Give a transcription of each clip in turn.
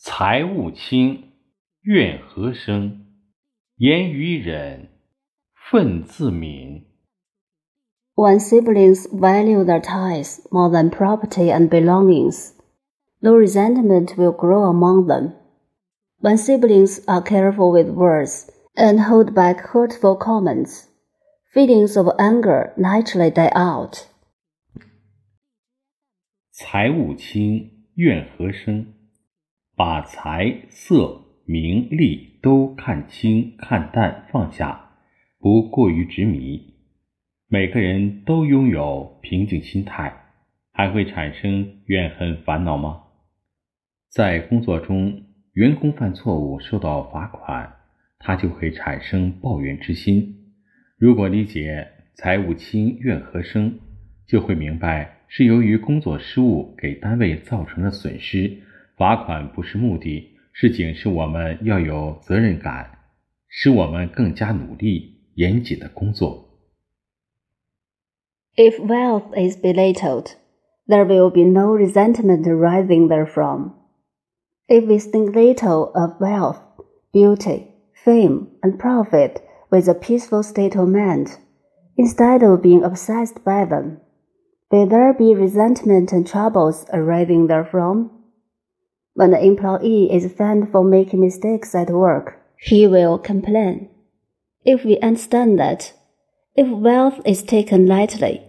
财物轻，怨何生？言语忍，忿自泯。 When siblings value their ties more than property and belongings, no resentment will grow among them. When siblings are careful with words and hold back hurtful comments, feelings of anger naturally die out. 财物轻，怨何生？ 把财色名利都看清、看淡、放下，不过于执迷。每个人都拥有平静心态，还会产生怨恨、烦恼吗？在工作中，员工犯错误受到罚款，他就会产生抱怨之心。如果理解“财务轻，怨何生”，就会明白是由于工作失误给单位造成的损失。罚款不是目的，是警示我们要有责任感，使我们更加努力、严谨的工作。 If wealth is belittled, there will be no resentment arising therefrom. If we think little of wealth, beauty, fame, and profit with a peaceful state of mind, instead of being obsessed by them, will there be resentment and troubles arising therefrom? When the employee is fined for making mistakes at work, he will complain. If we understand that, if wealth is taken lightly,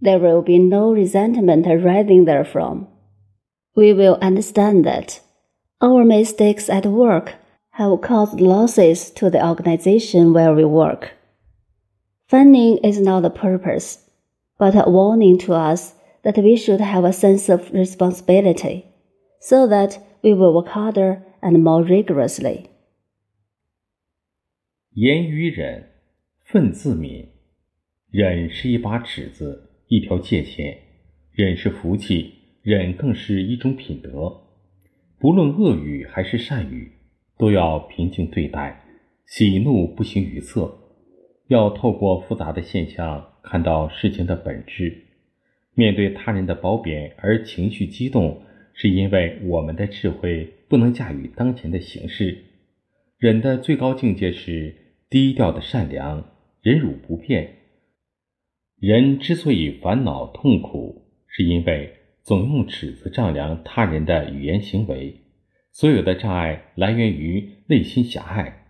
there will be no resentment arising therefrom. We will understand that our mistakes at work have caused losses to the organization where we work. Funding is not the purpose, but a warning to us that we should have a sense of responsibility, so that we will work harder and more rigorously. 言语忍，忿自泯。忍是一把尺子，一条界限。忍是福气，忍更是一种品德。不论恶语还是善语，都要平静对待，喜怒不形于色。要透过复杂的现象看到事情的本质。面对他人的褒贬而情绪激动，是因为我们的智慧不能驾驭当前的形势。忍的最高境界是低调的善良，忍辱不变。人之所以烦恼痛苦，是因为总用尺子丈量他人的语言行为。所有的障碍来源于内心狭隘。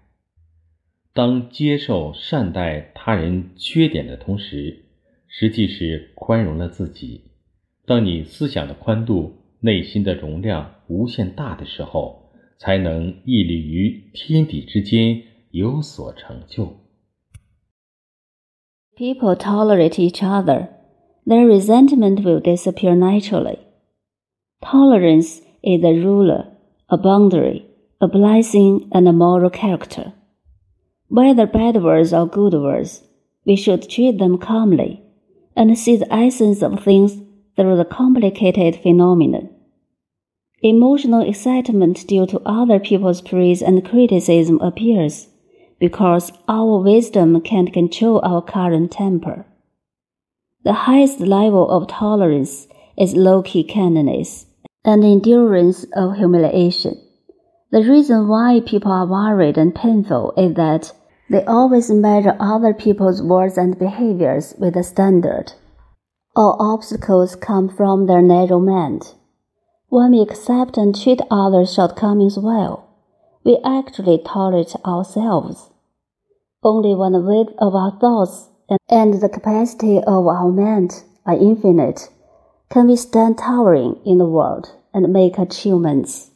当接受善待他人缺点的同时，实际是宽容了自己。当你思想的宽度、内心的容量无限大的时候，才能屹立于天地之间，有所成就。People tolerate each other, their resentment will disappear naturally. Tolerance is a ruler, a boundary, a blessing, and a moral character. Whether bad words or good words, we should treat them calmly and see the essence of things through the complicated phenomenon. Emotional excitement due to other people's praise and criticism appears because our wisdom can't control our current temper. The highest level of tolerance is low key kindness and endurance of humiliation. The reason why people are worried and painful is that they always measure other people's words and behaviors with a standard. All obstacles come from their narrow mind. When we accept and treat others' shortcomings well, we actually tolerate ourselves. Only when the width of our thoughts and the capacity of our mind are infinite can we stand towering in the world and make achievements.